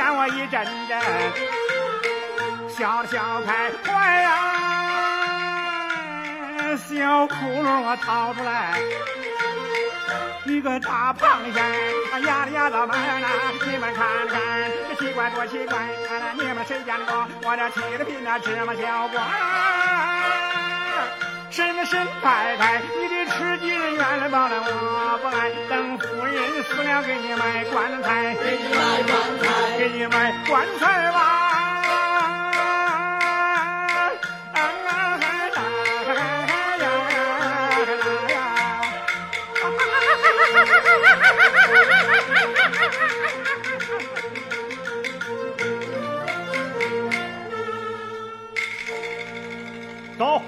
我一阵阵，笑笑开怀呀，小窟窿我掏出来。一个大螃蟹啊，压的压到满了，你们看看，这奇怪多奇怪！你们谁见过我这气的比那芝麻小官？婶婶太太，你的吃鸡人原来报了我，给你买棺材，给你买棺材，给你买棺材吧。走。